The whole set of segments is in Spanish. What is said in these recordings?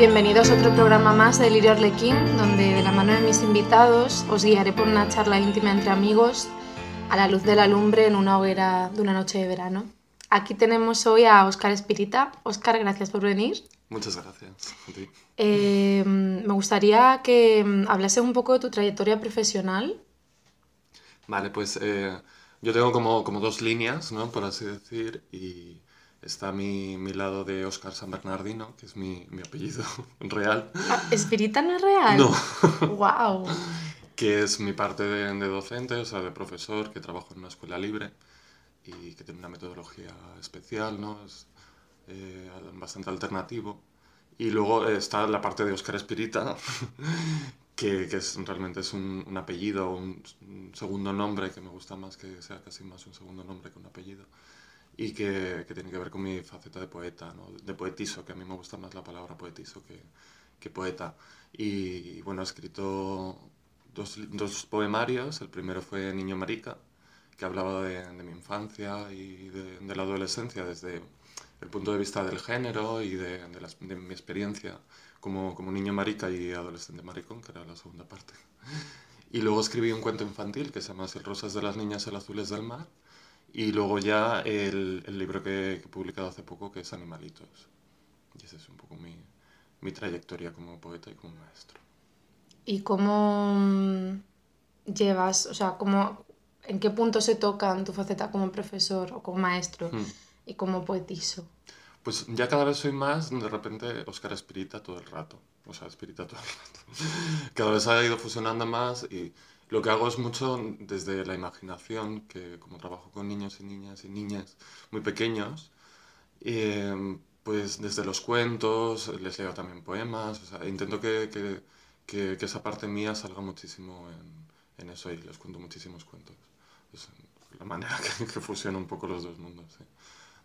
Bienvenidos a otro programa más de Lirio Arlequín, donde de la mano de mis invitados os guiaré por una charla íntima entre amigos a la luz de la lumbre en una hoguera de una noche de verano. Aquí tenemos hoy a Óscar Espirita. Óscar, gracias por venir. Muchas gracias. a ti. Eh, me gustaría que mm, hablase un poco de tu trayectoria profesional. Vale, pues eh, yo tengo como, como dos líneas, ¿no? Por así decir, y está mi, mi lado de Óscar San Bernardino, que es mi, mi apellido real, Ah, ¿Espirita no es real? No. ¡Wow! que es mi parte de, de docente, o sea, de profesor, que trabajo en una escuela libre y que tiene una metodología especial, ¿no? Es eh, bastante alternativo. Y luego está la parte de Óscar Espirita, que, que es, realmente es un, un apellido, un, un segundo nombre, que me gusta más que sea casi más un segundo nombre que un apellido, y que, que tiene que ver con mi faceta de poeta, ¿no? de poetizo, que a mí me gusta más la palabra poetizo que, que poeta. Y, y bueno, he escrito dos, dos poemarios, el primero fue Niño Marica, que hablaba de, de mi infancia y de, de la adolescencia desde el punto de vista del género y de, de, de mi experiencia como, como niño marica y adolescente maricón, que era la segunda parte. Y luego escribí un cuento infantil que se llama El rosas de las niñas, el azules del mar. Y luego ya el, el libro que, que he publicado hace poco, que es Animalitos. Y esa es un poco mi, mi trayectoria como poeta y como maestro. ¿Y cómo mm, llevas, o sea, cómo, en qué punto se tocan tu faceta como profesor o como maestro Hmm. y como poetizo? Pues ya cada vez soy más, de repente, Óscar Espirita todo el rato. O sea, Espirita todo el rato. Cada vez ha ido fusionando más y lo que hago es mucho desde la imaginación, que como trabajo con niños y niñas y niñas muy pequeños, eh, pues desde los cuentos, les leo también poemas, o sea, intento que, que, que- que esa parte mía salga muchísimo en, en eso y les cuento muchísimos cuentos. Es la manera que, que fusiono un poco los dos mundos, sí.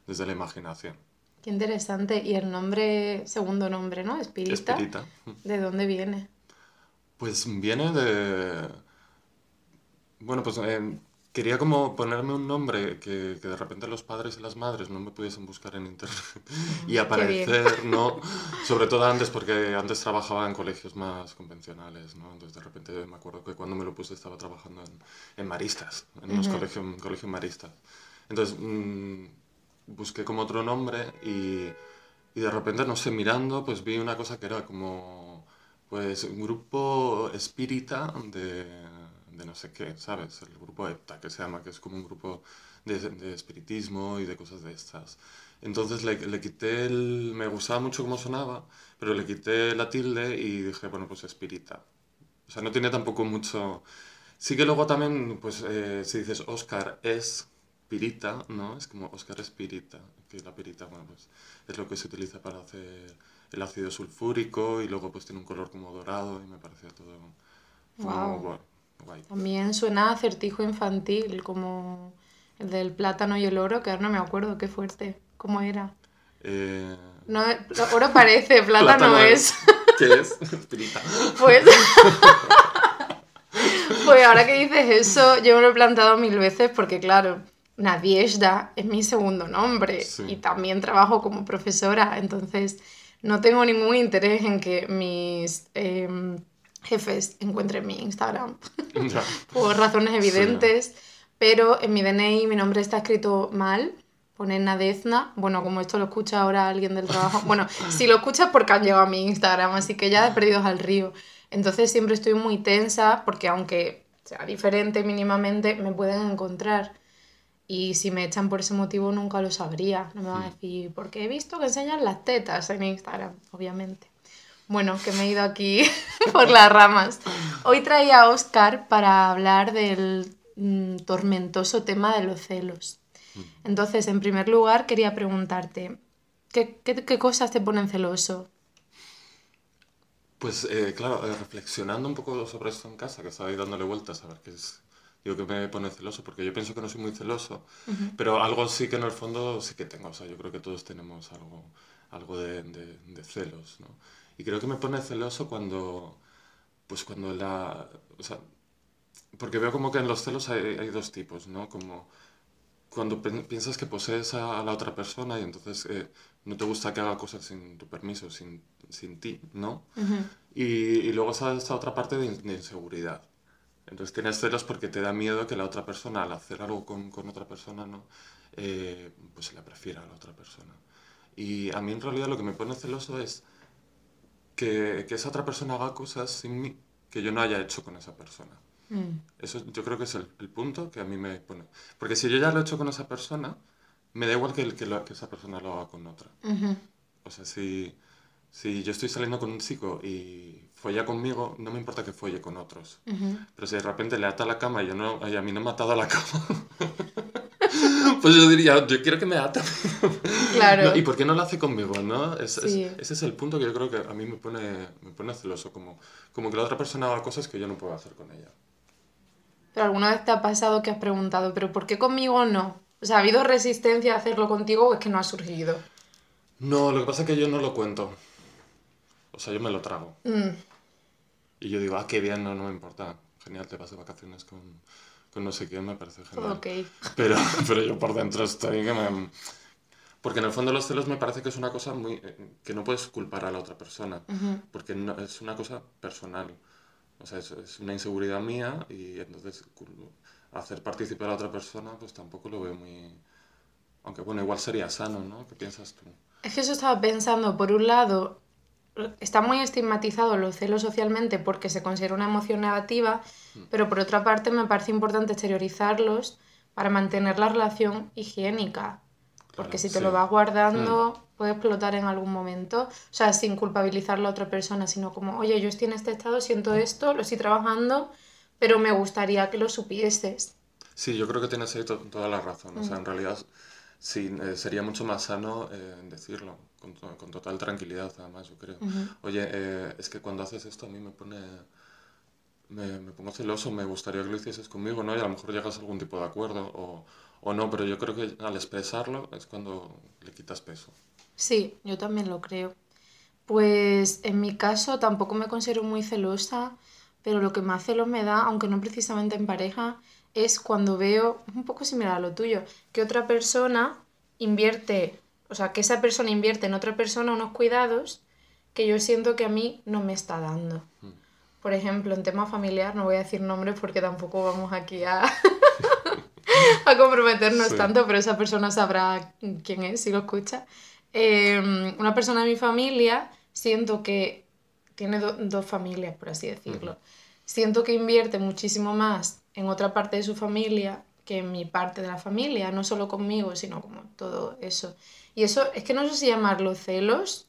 Desde la imaginación. Qué interesante. Y el nombre, segundo nombre, ¿no? Espirita. Espirita. ¿De dónde viene? Pues viene de... Bueno, pues eh, quería como ponerme un nombre que, que de repente los padres y las madres no me pudiesen buscar en internet y aparecer, ¿no? Sobre todo antes, porque antes trabajaba en colegios más convencionales, ¿no? Entonces de repente me acuerdo que cuando me lo puse estaba trabajando en, en maristas, en unos Ujú. colegios, colegios maristas. Entonces mm, busqué como otro nombre y, y de repente, no sé, mirando, pues vi una cosa que era como, pues, un grupo espírita de, de no sé qué, ¿sabes? El grupo EPTA, que se llama, que es como un grupo de, de espiritismo y de cosas de estas. Entonces le, le quité el... Me gustaba mucho cómo sonaba, pero le quité la tilde y dije, bueno, pues espírita. O sea, no tiene tampoco mucho... Sí que luego también, pues, eh, si dices Oscar es pirita, ¿no? Es como Oscar es pirita, que la pirita, bueno, pues es lo que se utiliza para hacer el ácido sulfúrico y luego pues tiene un color como dorado y me parecía todo como Guau. guay. Guay. También suena a acertijo infantil, como el del plátano y el oro, que ahora no me acuerdo, qué fuerte. ¿Cómo era? Eh, No, oro parece, plátano, plátano es. ¿Qué es? Pues, pues ahora que dices eso, yo me lo he plantado mil veces porque, claro, Nadiezhda es mi segundo nombre Sí. y también trabajo como profesora, entonces no tengo ningún interés en que mis em, jefes encuentren mi Instagram por razones evidentes, pero en mi DNI mi nombre está escrito mal. Pone Nadezna. Bueno, como esto lo escucha ahora alguien del trabajo. Bueno, si lo escuchas porque han llegado a mi Instagram, así que ya he perdido al río. Entonces siempre estoy muy tensa porque aunque sea diferente mínimamente, me pueden encontrar. Y si me echan por ese motivo nunca lo sabría. No me van a decir, porque he visto que enseñan las tetas en Instagram, obviamente. Bueno, que me he ido aquí por las ramas. Hoy traía a Oscar para hablar del mm, tormentoso tema de los celos. Entonces, en primer lugar, quería preguntarte, ¿qué, qué, qué cosas te ponen celoso? Pues eh, claro, eh, reflexionando un poco sobre esto en casa, que estaba ahí dándole vueltas a ver qué es, digo que me pone celoso, porque yo pienso que no soy muy celoso, pero algo sí que en el fondo sí que tengo, o sea, yo creo que todos tenemos algo, algo de, de- de celos, ¿no? Y creo que me pone celoso cuando, pues cuando la, o sea, porque veo como que en los celos hay, hay dos tipos, ¿no? Como cuando piensas que posees a, la otra persona y entonces eh, no te gusta que haga cosas sin tu permiso, sin, sin ti, ¿no? y, y, luego está esta otra parte de, inseguridad. Entonces tienes celos porque te da miedo que la otra persona, al hacer algo con, con otra persona, ¿no? Eh, pues se la prefiera a la otra persona. Y a mí en realidad lo que me pone celoso es que, que esa otra persona haga cosas sin mí que yo no haya hecho con esa persona. Mm. Eso yo creo que es el, el, punto que a mí me pone. Porque si yo ya lo he hecho con esa persona, me da igual que, que, que esa persona lo haga con otra. O sea, si, si yo estoy saliendo con un chico y folla conmigo, no me importa que folle con otros. Pero si de repente le ata a la cama y, yo no, y a mí no me ha atado a la cama, pues yo diría, yo quiero que me ata. Claro. ¿Y por qué no lo hace conmigo? ¿no? ese es el punto que yo creo que a mí me pone, me pone celoso, como, como que la otra persona haga cosas que yo no puedo hacer con ella. Pero alguna vez te ha pasado que has preguntado, ¿pero por qué conmigo no? O sea, ¿ha habido resistencia a hacerlo contigo o es que no ha surgido? No, lo que pasa es que yo no lo cuento. O sea, yo me lo trago. Mm. Y yo digo, ah, qué bien, no, no me importa. Genial, te vas de vacaciones con, con no sé quién, me parece genial. Ok. Pero, pero yo por dentro estoy que me... Porque en el fondo los celos me parece que es una cosa muy... Eh, que no puedes culpar a la otra persona. Porque no, es una cosa personal. O sea, es, una inseguridad mía y entonces hacer participar a otra persona pues tampoco lo veo muy... Aunque bueno, igual sería sano, ¿no? ¿Qué piensas tú? Es que eso estaba pensando, por un lado, está muy estigmatizado los celos socialmente porque se considera una emoción negativa, mm. pero por otra parte me parece importante exteriorizarlos para mantener la relación higiénica. porque si te lo vas guardando, mm puede explotar en algún momento, o sea, sin culpabilizar a la otra persona, sino como, oye, yo estoy en este estado, siento esto, lo estoy trabajando, pero me gustaría que lo supieses. Sí, yo creo que tienes ahí toda la razón, o sea, en mm. realidad sí, eh, sería mucho más sano eh, decirlo, con, con, total tranquilidad además, yo creo. Oye, eh, es que cuando haces esto a mí me pone... Me, me, pongo celoso, me gustaría que lo hicieses conmigo, ¿no? Y a lo mejor llegas a algún tipo de acuerdo o, o no, pero yo creo que al expresarlo es cuando le quitas peso. Sí, yo también lo creo. Pues en mi caso tampoco me considero muy celosa, pero lo que más celos me da, aunque no precisamente en pareja, es cuando veo, un poco similar a lo tuyo, que otra persona invierte, o sea, que esa persona invierte en otra persona unos cuidados que yo siento que a mí no me está dando. Mm. Por ejemplo, en tema familiar, no voy a decir nombres porque tampoco vamos aquí a, a comprometernos tanto, pero esa persona sabrá quién es si lo escucha. Em, una persona de mi familia, siento que tiene dos familias, por así decirlo. Siento que invierte muchísimo más en otra parte de su familia que en mi parte de la familia, no solo conmigo, sino como todo eso. Y eso es que no sé si llamarlo celos,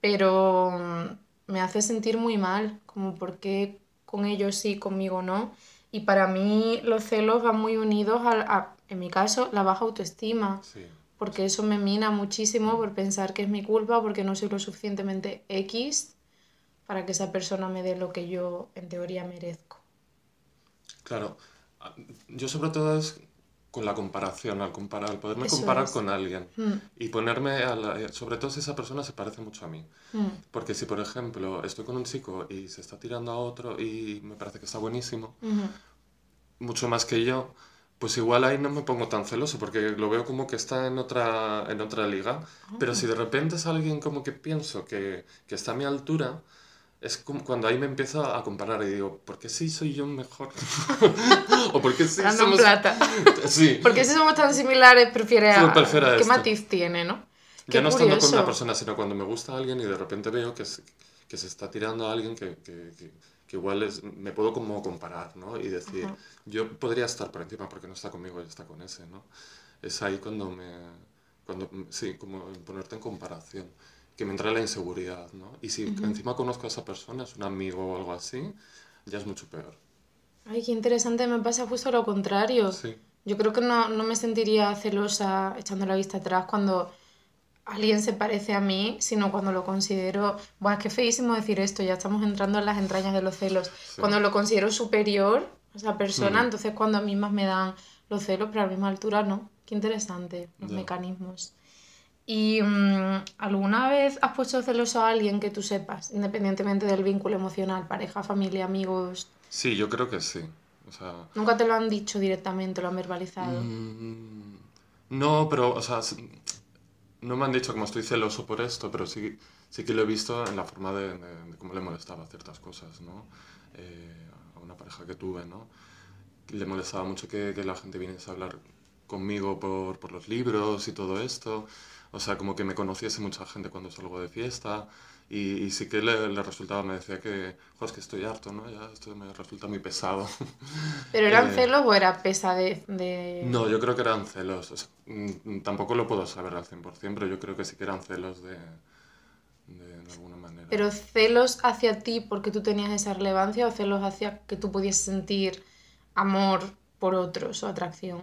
pero mm, me hace sentir muy mal, como por qué con ellos sí, conmigo no. Y para mí los celos van muy unidos a, en mi caso, la baja autoestima. Sí porque eso me mina muchísimo por pensar que es mi culpa, porque no soy lo suficientemente X para que esa persona me dé lo que yo en teoría merezco. Claro, yo sobre todo es con la comparación, al, comparar, al poderme comparar con alguien mm. y ponerme, a la, sobre todo si esa persona se parece mucho a mí. Mm. Porque si, por ejemplo, estoy con un chico y se está tirando a otro y me parece que está buenísimo, mucho más que yo, pues igual ahí no me pongo tan celoso porque lo veo como que está en otra, en otra liga. Pero si de repente es alguien como que pienso que, que está a mi altura, es como cuando ahí me empiezo a comparar y digo, ¿por qué sí soy yo mejor? o ¿por qué sí somos... plata. sí. Porque si somos tan similares, prefiere a... ¿Qué matiz tiene, no? ya no estando con una persona, sino cuando me gusta alguien y de repente veo que, que se está tirando a alguien que, que, que igual es, me puedo como comparar, ¿no? Y decir, yo podría estar por encima porque no está conmigo y está con ese, ¿no? Es ahí cuando me, cuando, sí, como ponerte en comparación, que me entra la inseguridad, ¿no? Y si encima conozco a esa persona, es un amigo o algo así, ya es mucho peor. Ay, qué interesante, me pasa justo lo contrario. Sí. Yo creo que no, no me sentiría celosa echando la vista atrás cuando alguien se parece a mí, sino cuando lo considero, bueno, es que feísimo decir esto, ya estamos entrando en las entrañas de los celos, cuando lo considero superior a esa persona, mm. entonces cuando a mí más me dan los celos, pero a la misma altura no. Qué interesante los mecanismos. ¿Y mm, alguna vez has puesto celoso a alguien que tú sepas, independientemente del vínculo emocional, pareja, familia, amigos? Sí, yo creo que sí. ¿Nunca te lo han dicho directamente, lo han verbalizado? Mm, No, pero, o sea, no me han dicho como estoy celoso por esto, pero sí, sí que lo he visto en la forma de, cómo le molestaba ciertas cosas, ¿no? Eh, a una pareja que tuve, ¿no? Le molestaba mucho que, que la gente viniese a hablar conmigo por, por, los libros y todo esto. O sea, como que me conociese mucha gente cuando salgo de fiesta. Y, y sí que le, le, resultaba, me decía que, es que estoy harto, ¿no? Ya esto me resulta muy pesado. ¿Pero eran eh, celos o era pesadez de...? No, yo creo que eran celos. Mm, tampoco lo puedo saber al 100%, pero yo creo que sí que eran celos de, de, alguna manera. ¿Pero celos hacia ti porque tú tenías esa relevancia o celos hacia que tú pudieses sentir amor por otros o atracción?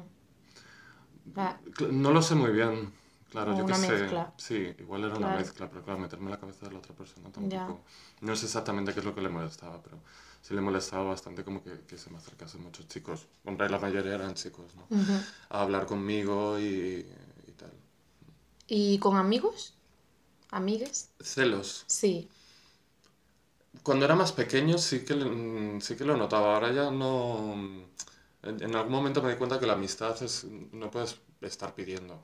No lo sé muy bien. Claro, yo una que mezcla. sé. Sí, igual era una mezcla, pero claro, meterme en la cabeza de la otra persona tampoco. No sé exactamente qué es lo que le molestaba, pero sí le molestaba bastante como que, que se me acercasen muchos chicos. Hombre, la mayoría eran chicos, ¿no? A hablar conmigo y, y, tal. ¿Y con amigos? ¿Amigues? ¿Celos? Sí. Cuando era más pequeño sí que, sí que lo notaba, ahora ya no... En, algún momento me di cuenta que la amistad es, no puedes estar pidiendo,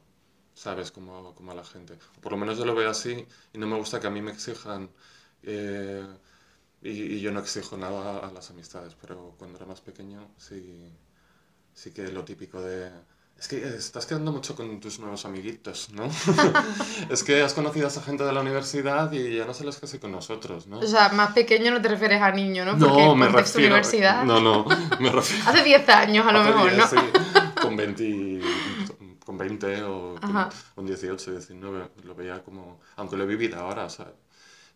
¿sabes? Como, como a la gente. Por lo menos yo lo veo así y no me gusta que a mí me exijan eh, y, yo no exijo nada a, las amistades, pero cuando era más pequeño sí, sí que lo típico de... Es que estás quedando mucho con tus nuevos amiguitos, ¿no? es que has conocido a esa gente de la universidad y ya no sales casi con nosotros, ¿no? O sea, más pequeño no te refieres a niño, ¿no? Porque no, me refiero... universidad... No, no, me refiero... Hace 10 años a lo mejor, ¿no? Sí, con 20, con 20 o con, 18, 19, lo veía como... Aunque lo he vivido ahora, o sea,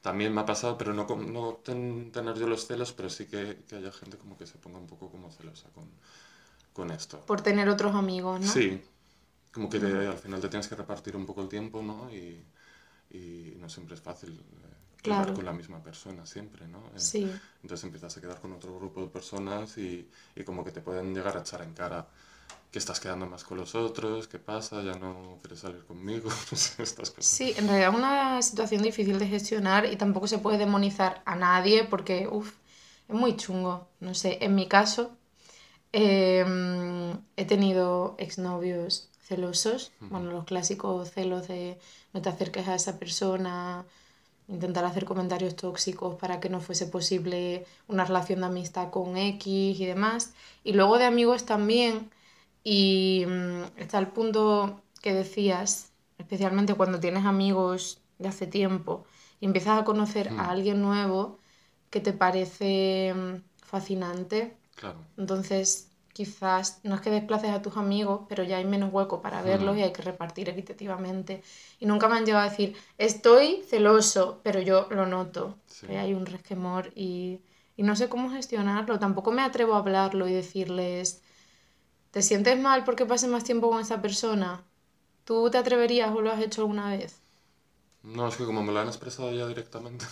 también me ha pasado, pero no, no tener yo los celos, pero sí que, que haya gente como que se ponga un poco como celosa con con esto. Por tener otros amigos, ¿no? Sí, como que al final te tienes que repartir un poco el tiempo, ¿no? Y, y no siempre es fácil eh, quedar con la misma persona siempre, ¿no? Eh, sí. Entonces empiezas a quedar con otro grupo de personas y, y, como que te pueden llegar a echar en cara que estás quedando más con los otros, qué pasa, ya no quieres salir conmigo, estas cosas. Sí, en realidad es una situación difícil de gestionar y tampoco se puede demonizar a nadie porque, uff, es muy chungo. No sé, en mi caso, Em, he tenido exnovios celosos, bueno, los clásicos celos de no te acerques a esa persona, intentar hacer comentarios tóxicos para que no fuese posible una relación de amistad con X y demás. Y luego de amigos también, y mm, está el punto que decías, especialmente cuando tienes amigos de hace tiempo y empiezas a conocer a alguien nuevo que te parece mm, fascinante Claro. Entonces, quizás no es que desplaces a tus amigos, pero ya hay menos hueco para verlos y hay que repartir equitativamente. Y nunca me han llegado a decir, estoy celoso, pero yo lo noto, que hay un resquemor y, y no sé cómo gestionarlo. Tampoco me atrevo a hablarlo y decirles, ¿te sientes mal porque pases más tiempo con esa persona? ¿Tú te atreverías o lo has hecho alguna vez? No, es que como me lo han expresado ya directamente.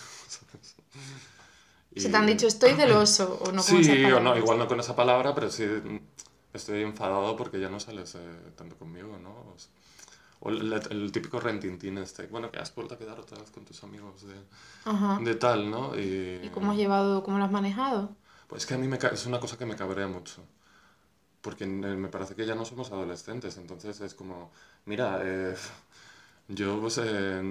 Se te han dicho estoy celoso o no con Sí, o no, igual no con esa palabra, pero sí estoy enfadado porque ya no sales eh, tanto conmigo, ¿no? O, el, típico rentintín este, bueno, que has vuelto a quedar otra vez con tus amigos de, de tal, ¿no? Y, ¿Y, cómo has llevado, cómo lo has manejado? Pues que a mí me, es una cosa que me cabrea mucho. Porque me parece que ya no somos adolescentes, entonces es como, mira, eh, yo, pues, eh,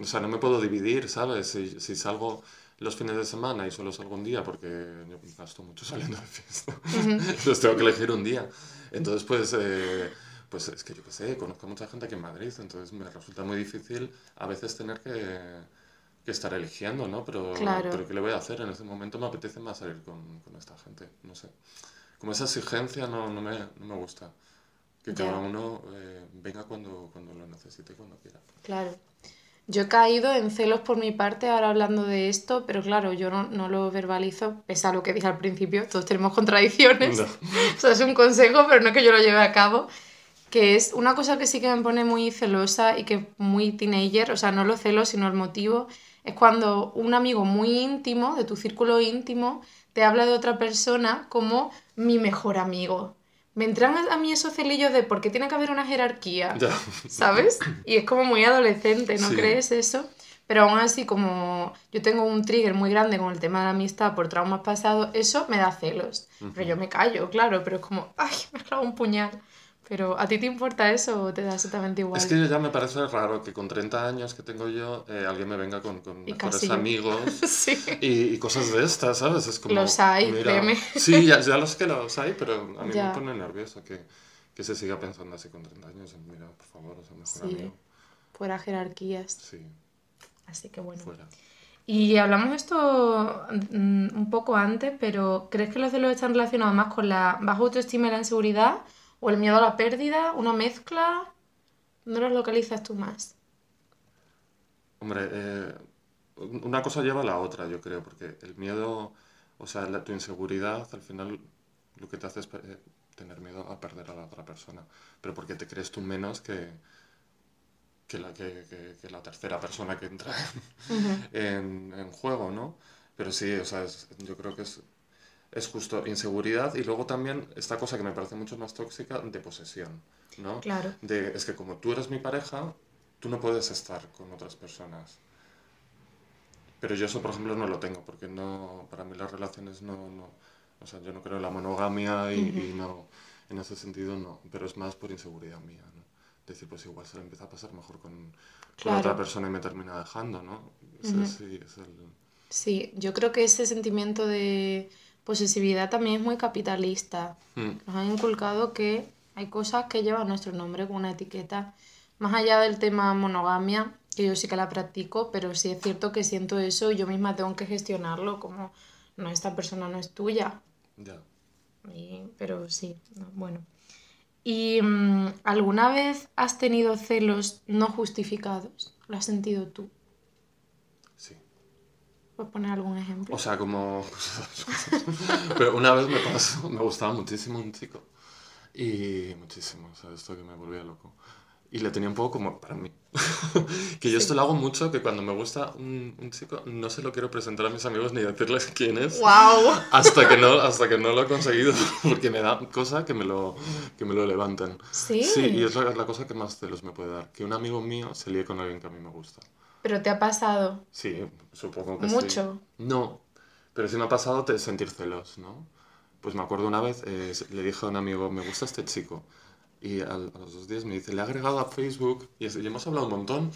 o sea, no me puedo dividir, ¿sabes? Si, si salgo los fines de semana y solo salgo un día porque yo gasto mucho saliendo de fiesta. Entonces tengo que elegir un día. Entonces, pues, eh, pues es que yo qué sé, conozco a mucha gente aquí en Madrid, entonces me resulta muy difícil a veces tener que, que estar eligiendo, ¿no? Pero, pero ¿qué le voy a hacer? En ese momento me apetece más salir con, con esta gente, no sé. Como esa exigencia no, no, me, no me gusta. Que cada uno eh, venga cuando, cuando lo necesite, cuando quiera. Claro. Yo he caído en celos por mi parte ahora hablando de esto, pero claro, yo no, no lo verbalizo, pese a lo que dije al principio, todos tenemos contradicciones. o sea, es un consejo, pero no que yo lo lleve a cabo. Que es una cosa que sí que me pone muy celosa y que muy teenager, o sea, no lo celo, sino el motivo, es cuando un amigo muy íntimo, de tu círculo íntimo, te habla de otra persona como mi mejor amigo me entran a mí esos celillos de por qué tiene que haber una jerarquía, ¿sabes? Y es como muy adolescente, ¿no crees eso? Pero aún así, como yo tengo un trigger muy grande con el tema de la amistad por traumas pasados, eso me da celos. Pero yo me callo, claro, pero es como, ay, me ha clavado un puñal. Pero ¿a ti te importa eso o te da exactamente igual? Es que ya me parece raro que con 30 años que tengo yo, eh, alguien me venga con, con mejores casi amigos sí. y, y cosas de estas, ¿sabes? Es como, Los hay, créeme. Sí, ya, ya los que los hay, pero a mí Ya. me pone nervioso que, que se siga pensando así con 30 años. Mira, por favor, o sea, mejor Sí. amigo. Fuera jerarquías. Sí, Así que bueno. fuera. Y hablamos de esto mm, un poco antes, pero ¿crees que los celos están relacionados más con la baja autoestima y la inseguridad? ¿O el miedo a la pérdida? ¿Una mezcla? ¿Dónde los localizas tú más? Hombre, eh, una cosa lleva a la otra, yo creo, porque el miedo, o sea, la- tu inseguridad, al final lo que te hace es eh, tener miedo a perder a la otra persona, pero porque te crees tú menos que, que, la, que, que- que la tercera persona que entra en, en juego, ¿no? Pero sí, o sea, es- yo creo que es, es justo inseguridad y luego también esta cosa que me parece mucho más tóxica de posesión, ¿no? Claro. de, es que como tú eres mi pareja, tú no puedes estar con otras personas. Pero yo eso, por ejemplo, no lo tengo, porque no, para mí las relaciones no, no, o sea, yo no creo en la monogamia y, y no, en ese sentido no, pero es más por inseguridad mía, ¿no? Decir, pues igual se le empieza a pasar mejor con, otra persona y me termina dejando, ¿no? Sí, es el... Sí, yo creo que ese sentimiento de posesividad también es muy capitalista. Mm, Nos han inculcado que hay cosas que llevan nuestro nombre con una etiqueta. Más allá del tema monogamia, que yo sí que la practico, pero sí es cierto que siento eso y yo misma tengo que gestionarlo como, no, esta persona no es tuya. ya. Y- pero sí, no, bueno. ¿Y mm, alguna vez has tenido celos no justificados? ¿Lo has sentido tú? Sí. ¿Puedes poner algún ejemplo? O sea, como... Pero una vez me pasó, me gustaba muchísimo un chico. Y muchísimo, o sea, esto que me volvía loco. Y le tenía un poco como para mí. que yo esto lo hago mucho, que cuando me gusta un, un chico no se lo quiero presentar a mis amigos ni decirles quién es. ¡Wow! Hasta que, no, hasta que no lo he conseguido, porque me da cosa que me lo, que me lo levanten. Sí. Sí, y es la, la cosa que más celos me puede dar. Que un amigo mío se líe con alguien que a mí me gusta. Pero te ha pasado Sí, supongo que sí. mucho. No, pero sí me ha pasado de sentir celos, ¿no? Pues me acuerdo una vez, eh, le dije a un amigo, me gusta este chico. Y al- a los dos días me dice, le he agregado a Facebook y, es- y hemos hablado un montón.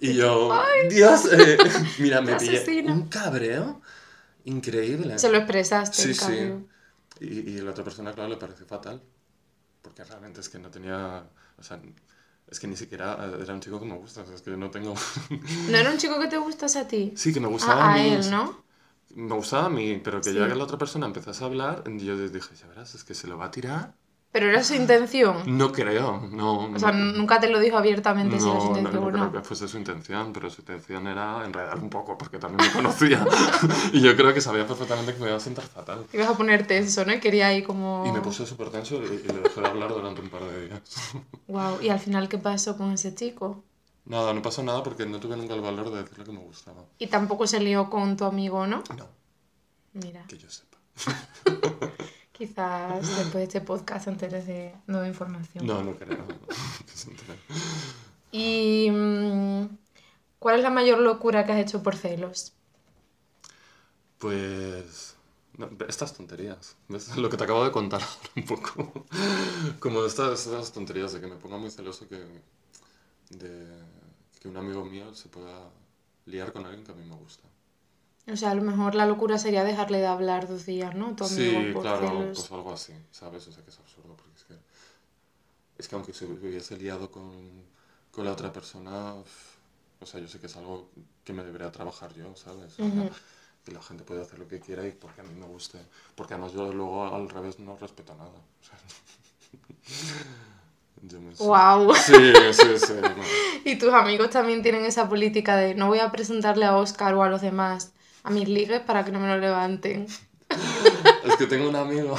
Y yo, Dios, eh, mira, me pillé un cabreo increíble. Se lo expresaste, Sí, en sí. Y, y la otra persona, claro, le pareció fatal. Porque realmente es que no tenía, o sea, es que ni siquiera eh, era un chico que me gusta, o sea, es que no tengo... ¿No era un chico que te gustase a ti? sí, que me gustaba Ah, a mí, él, ¿no? Me gustaba a mí, pero que Sí. ya que la otra persona empezase a hablar, yo dije, ya verás, es que se lo va a tirar. Pero era su intención. No creo, no. O sea, no, nunca te lo dijo abiertamente si era su no, no, intención no o creo no. que fuese su intención, pero su intención era enredar un poco, porque también me conocía. y yo creo que sabía perfectamente que me iba a sentar fatal. Ibas a poner tenso, ¿no? Y quería ahí como... Y me puse súper tenso y, y le dejé de hablar durante un par de días. Wow. ¿Y al final qué pasó con ese chico? Nada, no pasó nada porque no tuve nunca el valor de decirle que me gustaba. Y tampoco se lió con tu amigo, ¿no? No, Mira, que yo sepa. quizás después de este podcast te enteres de nueva información. No, no creo. ¿Y mm, cuál es la mayor locura que has hecho por celos? Pues... no, estas tonterías. ¿ves? Lo que te acabo de contar ahora un poco. Como estas, estas tonterías de que me ponga muy celoso que... De que un amigo mío se pueda liar con alguien que a mí me gusta. O sea, a lo mejor la locura sería dejarle de hablar dos días, ¿no? Tu amigo Sí, por claro, celos. pues algo así, ¿sabes? O sea, que es absurdo porque es que... Es que aunque se hubiese liado con, con la otra persona, o sea, yo sé que es algo que me debería trabajar yo, ¿sabes? O sea, Ujú. que la gente puede hacer lo que quiera y porque a mí me guste. Porque además yo luego al revés no respeto nada. O sea, yo me... ¡Wow! Sí, sí, sí. no. Y tus amigos también tienen esa política de no voy a presentarle a Oscar o a los demás a mis ligues para que no me lo levanten. Es que tengo un amigo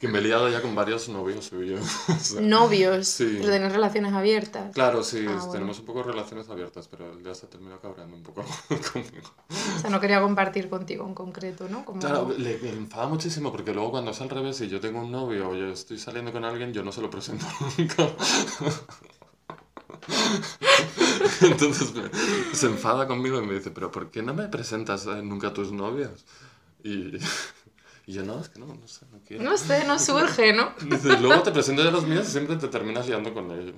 que me he liado ya con varios novios suyos. O sea, Novios, Sí. pero tener relaciones abiertas. Claro, sí, Ah, bueno. tenemos un poco relaciones abiertas, pero él ya se terminó cabreando un poco conmigo. O sea, no quería compartir contigo en concreto, ¿no? Como... Claro, le, le enfada muchísimo porque luego cuando es al revés y yo tengo un novio o yo estoy saliendo con alguien, yo no se lo presento nunca. Entonces se enfada conmigo y me dice, pero ¿por qué no me presentas eh, nunca a tus novios? Y, Y yo, no, es que no, no sé, no quiero. No sé, no surge, ¿no? Dice, luego te presento a los míos y siempre te terminas liando con ellos.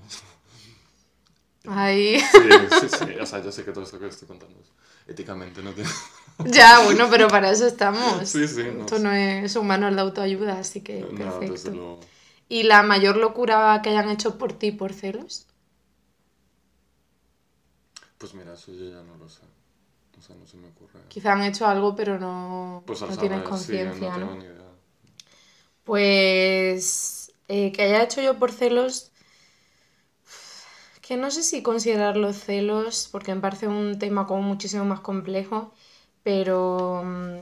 Ahí. Sí, sí, sí. O sea, yo sé que todo esto que estoy contando es éticamente no tiene... Ya, bueno, pero para eso estamos. Sí, sí, no Esto no es manual de autoayuda, así que No, perfecto. desde luego. ¿Y la mayor locura que hayan hecho por ti por celos? Pues mira, eso yo ya no lo sé. O sea, no se me ocurre. Quizá han hecho algo, pero no, Pues no tienes saber, sí, conciencia, no ¿no? idea. Pues eh, que haya hecho yo por celos, que no sé si considerarlo celos, porque me parece un tema como muchísimo más complejo, pero mm,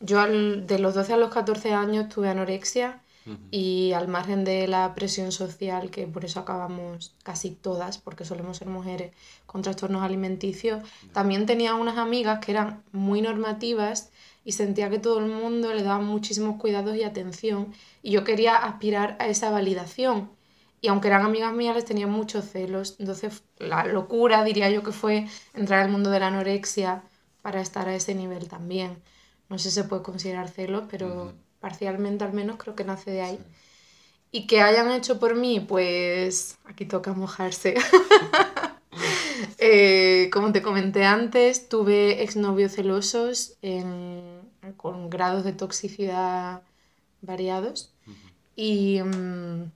yo al- de los 12 a los 14 años tuve anorexia Y al margen de la presión social, que por eso acabamos casi todas, porque solemos ser mujeres con trastornos alimenticios, también tenía unas amigas que eran muy normativas y sentía que todo el mundo le daba muchísimos cuidados y atención y yo quería aspirar a esa validación. Y aunque eran amigas mías, les tenía muchos celos. Entonces, la locura, diría yo, que fue entrar al mundo de la anorexia para estar a ese nivel también. No sé si se puede considerar celos, pero. Parcialmente al menos creo que nace de ahí. Sí. Y que hayan hecho por mí, pues aquí toca mojarse. Eh, como te comenté antes, tuve exnovios celosos en- con grados de toxicidad variados. Y mm,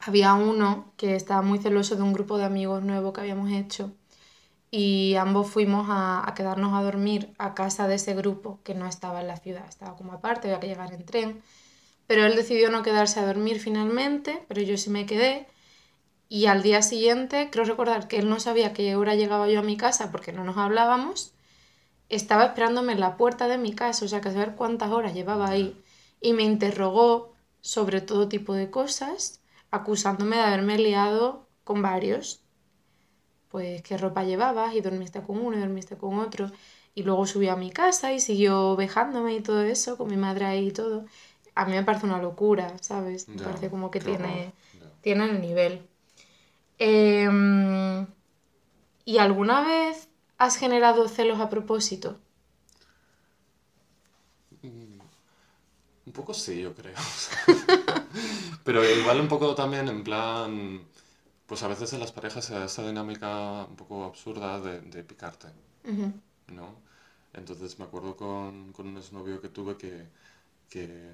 había uno que estaba muy celoso de un grupo de amigos nuevo que habíamos hecho. Y ambos fuimos a, quedarnos a dormir a casa de ese grupo que no estaba en la ciudad, estaba como aparte, había que llegar en tren. Pero él decidió no quedarse a dormir finalmente, pero yo sí me quedé. Y al día siguiente, creo recordar que él no sabía qué hora llegaba yo a mi casa porque no nos hablábamos. Estaba esperándome en la puerta de mi casa, o sea, que saber cuántas horas llevaba ahí. Y me interrogó sobre todo tipo de cosas, acusándome de haberme liado con varios. Pues qué ropa llevabas y dormiste con uno y dormiste con otro. Y luego subió a mi casa y siguió vejándome y todo eso, con mi madre ahí y todo. A mí me parece una locura, ¿sabes? Me parece como que tiene, tiene el nivel. Em, ¿y alguna vez has generado celos a propósito? Mm, Un poco sí, yo creo. Pero igual un poco también en plan, pues a veces en las parejas se da esa dinámica un poco absurda de, de picarte. ¿no? Entonces me acuerdo con, con un exnovio que tuve que, que,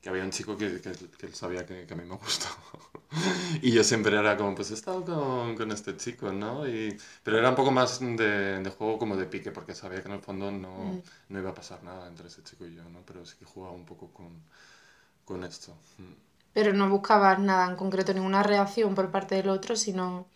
que había un chico que, que, que él sabía que, que a mí me gustaba. Y yo siempre era como, pues he estado con, con este chico, ¿no? Y, pero era un poco más de, de juego como de pique, porque sabía que en el fondo no, Mm. no iba a pasar nada entre ese chico y yo, ¿no? Pero sí que jugaba un poco con, con esto. Mm. Pero no buscabas nada en concreto, ninguna reacción por parte del otro, sino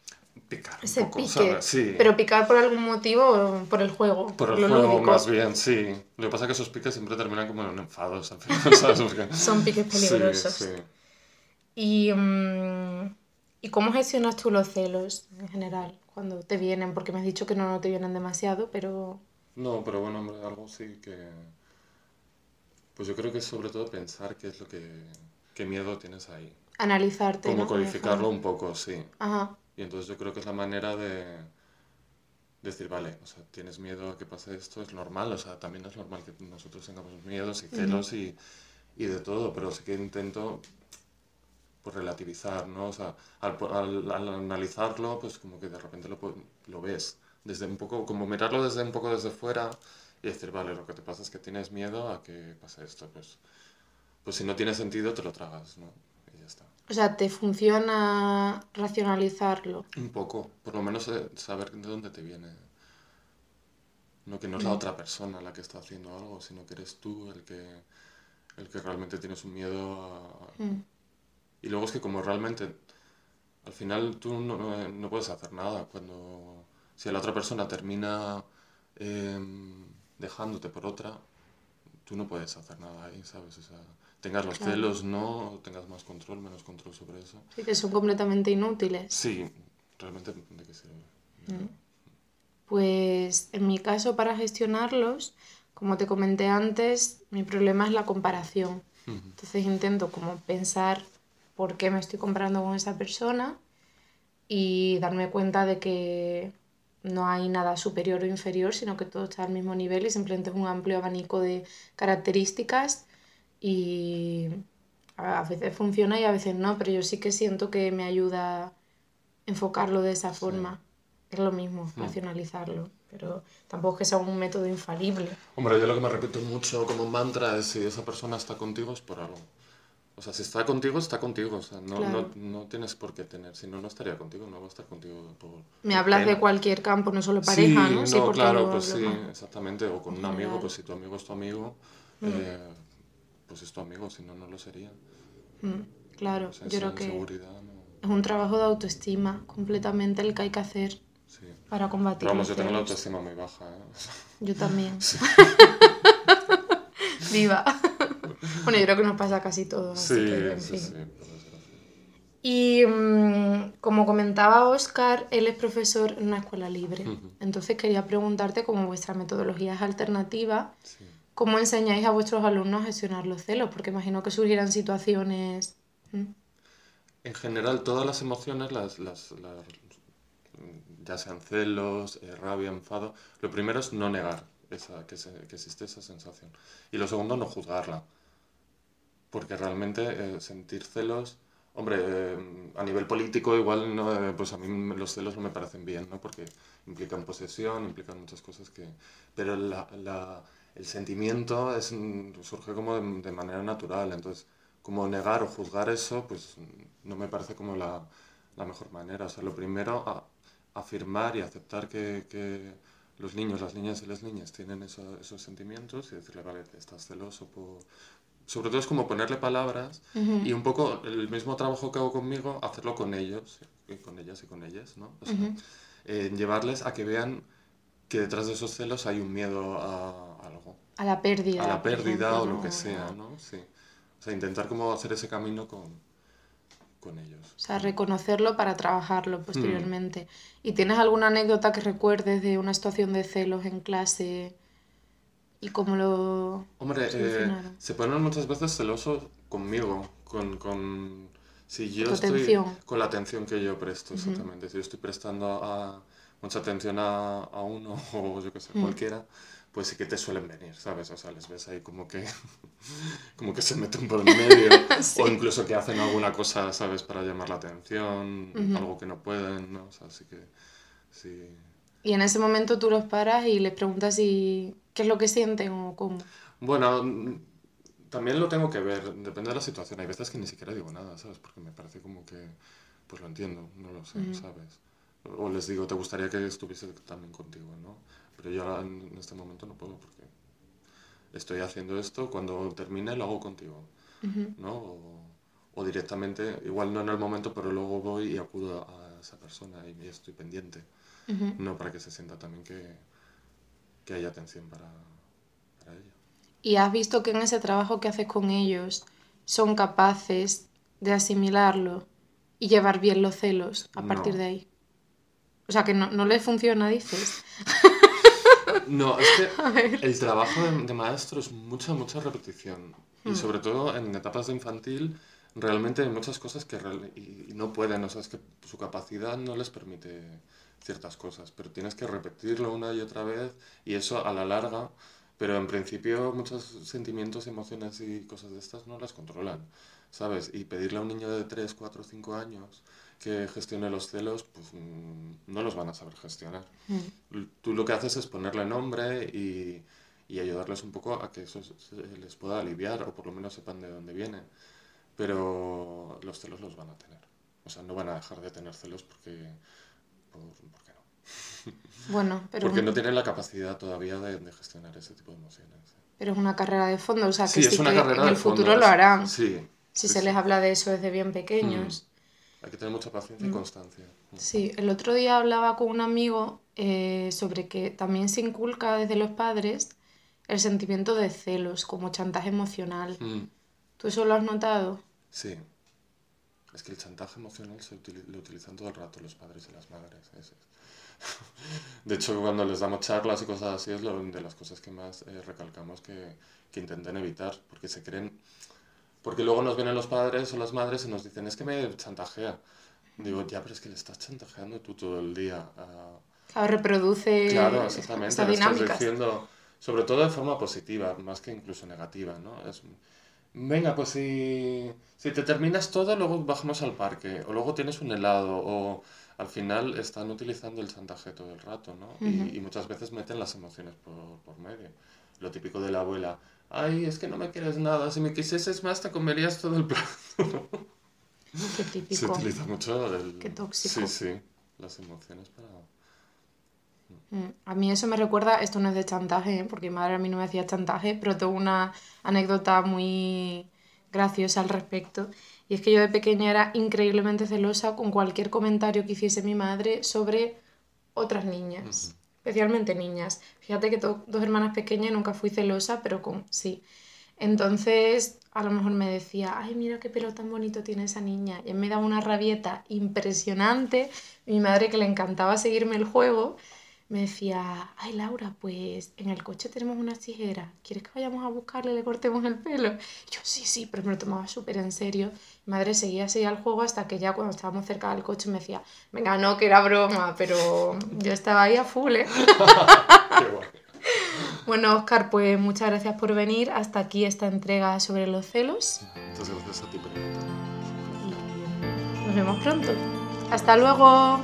Picar un ese poco, pique. Pero picar por algún motivo o por el juego, Por el juego lúdico. más bien, sí. Lo que pasa es que esos piques siempre terminan como en enfados Son piques peligrosos. sí. Y, mm, ¿y cómo gestionas tú los celos en general cuando te vienen? Porque me has dicho que no, no te vienen demasiado, pero... No, pero bueno, hombre, algo sí que... Pues yo creo que es sobre todo pensar qué es lo que... qué miedo tienes ahí. Analizarte, Como ¿no? codificarlo un poco, sí. Ajá. Y entonces yo creo que es la manera de decir, vale, o sea, tienes miedo a que pase esto, es normal, o sea, también es normal que nosotros tengamos miedos y celos y, y de todo, pero sí que intento pues relativizar, ¿no? O sea, al, al- al analizarlo, pues como que de repente lo, lo ves, desde un poco, como mirarlo desde un poco desde fuera y decir, vale, lo que te pasa es que tienes miedo a que pase esto, pues, pues si no tiene sentido te lo tragas, ¿no? Y ya está. O sea, ¿te funciona racionalizarlo? Un poco, por lo menos eh, saber de dónde te viene. No que no es la Mm. otra persona la que está haciendo algo, sino que eres tú el que, el que realmente tienes un miedo a... Mm. Y luego es que como realmente al final tú no, no- no puedes hacer nada cuando... Si la otra persona termina em, dejándote por otra, tú no puedes hacer nada ahí, ¿sabes? O sea, tengas los Claro. celos, no, tengas más control, menos control sobre eso. Sí, que son completamente inútiles. Sí, realmente de qué sirve. Mm. Pues en mi caso, para gestionarlos, como te comenté antes, mi problema es la comparación. Ujú. Entonces intento como pensar por qué me estoy comparando con esa persona y darme cuenta de que no hay nada superior o inferior, sino que todo está al mismo nivel y simplemente es un amplio abanico de características y a veces funciona y a veces no, pero yo sí que siento que me ayuda a enfocarlo de esa forma. Es lo mismo, mm. racionalizarlo, pero tampoco es que sea un método infalible. Hombre, yo lo que me repito mucho como mantra es si esa persona está contigo es por algo. O sea, si está contigo, está contigo. O sea, no, no, no, tienes por qué tener. Si no, no estaría contigo, no va a estar contigo. Por, Me hablas de cualquier campo, no solo pareja, ¿no? Sí, claro, pues sí, exactamente. O con un amigo, pues si tu amigo es tu amigo, mm. eh, pues es tu amigo, si no, no lo sería. Mm, claro, yo creo que es un trabajo de autoestima completamente el que hay que hacer para combatir. Pero vamos, yo tengo la autoestima muy baja. ¿eh? Yo también. Viva. Bueno, yo creo que nos pasa casi todo. sí, sí, sí, Y mm, como comentaba Oscar, él es profesor en una escuela libre. Entonces quería preguntarte cómo vuestra metodología es alternativa, cómo enseñáis a vuestros alumnos a gestionar los celos, porque imagino que surgirán situaciones... En general, todas las emociones, las, ya sean celos, eh, rabia, enfado, lo primero es no negar esa, que, que existe esa sensación. Y lo segundo, no juzgarla porque realmente eh, sentir celos, hombre, eh, a nivel político igual, no, pues a mí los celos no me parecen bien, ¿no? Porque implican posesión, implican muchas cosas que... Pero el sentimiento es, surge como de, manera natural, entonces como negar o juzgar eso, pues no me parece como la, la mejor manera. O sea, lo primero, a, afirmar y aceptar que, que, los niños, las niñas y las niñas tienen esos sentimientos y decirle, vale, estás celoso por, sobre todo es como ponerle palabras y un poco el mismo trabajo que hago conmigo, hacerlo con ellos, con ellas y con ellas, ¿no? O sea, llevarles a que vean que detrás de esos celos hay un miedo a algo. A la pérdida. A la pérdida o lo que sea, ¿no? Sí. O sea, intentar como hacer ese camino con, con ellos. O sea, reconocerlo para trabajarlo posteriormente. ¿Y tienes alguna anécdota que recuerdes de una situación de celos en clase? ¿Y cómo lo Hombre, eh, se ponen muchas veces celosos conmigo, con, con si yo estoy con la atención que yo presto, exactamente. Si yo estoy prestando a, mucha atención a, a, uno o yo que sé, cualquiera, pues sí que te suelen venir, ¿sabes? O sea, les ves ahí como que, como que se meten por el medio o incluso que hacen alguna cosa, ¿sabes? Para llamar la atención, algo que no pueden, ¿no? O sea, así que sí. Y en ese momento tú los paras y les preguntas si qué es lo que sienten o cómo. Bueno, también lo tengo que ver, depende de la situación. Hay veces que ni siquiera digo nada, ¿sabes? Porque me parece como que, pues lo entiendo, no lo sé, ¿sabes? O les digo, te gustaría que estuviese también contigo, ¿no? Pero yo en este momento no puedo porque estoy haciendo esto, cuando termine lo hago contigo, ¿no? O, o, directamente, igual no en el momento, pero luego voy y acudo a esa persona y estoy pendiente. No para que se sienta también que, que haya atención para, para ella. ¿Y has visto que en ese trabajo que haces con ellos son capaces de asimilarlo y llevar bien los celos a partir de ahí? O sea, que no, no les funciona, dices. No, es que el trabajo de, maestro es mucha, mucha repetición. Y hmm. sobre todo en etapas de infantil, realmente hay muchas cosas que y no pueden, o sea, es que su capacidad no les permite ciertas cosas, pero tienes que repetirlo una y otra vez y eso a la larga, pero en principio muchos sentimientos, emociones y cosas de estas no las controlan, ¿sabes? Y pedirle a un niño de 3, 4, 5 años que gestione los celos, pues mm, no los van a saber gestionar. Mm. Tú lo que haces es ponerle nombre y, y ayudarles un poco a que eso les pueda aliviar o por lo menos sepan de dónde viene. Pero los celos los van a tener. O sea, no van a dejar de tener celos porque ¿por, qué no? Bueno, pero... Porque no tienen la capacidad todavía de, gestionar ese tipo de emociones. Pero es una carrera de fondo, o sea, que sí, en el futuro lo harán. Sí. Si se les habla de eso desde bien pequeños. Mm. Hay que tener mucha paciencia y mm. constancia. Mm. Sí, el otro día hablaba con un amigo eh, sobre que también se inculca desde los padres el sentimiento de celos como chantaje emocional. ¿Tú eso lo has notado? Sí, es que el chantaje emocional se lo utilizan todo el rato los padres y las madres. De hecho, cuando les damos charlas y cosas así, es lo, de las cosas que más eh, recalcamos que, que intenten evitar, porque se creen... Porque luego nos vienen los padres o las madres y nos dicen, es que me chantajea. Digo, ya, pero es que le estás chantajeando tú todo el día a, Claro, reproduce Claro, exactamente. estás dinámicas. diciendo, sobre todo de forma positiva, más que incluso negativa, ¿no? Es, venga, pues si, si te terminas todo, luego bajamos al parque, o luego tienes un helado, o al final están utilizando el chantaje todo el rato, ¿no? Y, y muchas veces meten las emociones por, por medio. Lo típico de la abuela, ay, es que no me quieres nada, si me quisieses más te comerías todo el plato. Qué Se típico. utiliza mucho el... Qué tóxico. Sí, sí, las emociones para... Mm, A mí eso me recuerda, esto no es de chantaje, ¿eh? porque mi madre a mí no me hacía chantaje, pero tengo una anécdota muy graciosa al respecto. Y es que yo de pequeña era increíblemente celosa con cualquier comentario que hiciese mi madre sobre otras niñas, especialmente niñas. Fíjate que tengo dos hermanas pequeñas y nunca fui celosa, pero con sí. Entonces, a lo mejor me decía, ay, mira qué pelo tan bonito tiene esa niña. Y me daba una rabieta impresionante. Mi madre, que le encantaba seguirme el juego, me decía, ay, Laura, pues en el coche tenemos unas tijeras. ¿Quieres que vayamos a buscarle y le cortemos el pelo? Y yo, sí, sí, pero me lo tomaba súper en serio. Mi madre seguía así al juego hasta que ya cuando estábamos cerca del coche me decía, venga, no, que era broma, pero yo estaba ahí a full, ¿eh? Qué. Bueno, Oscar, pues muchas gracias por venir. Hasta aquí esta entrega sobre los celos. Muchas gracias a ti por invitarme. Y nos vemos pronto. Hasta luego.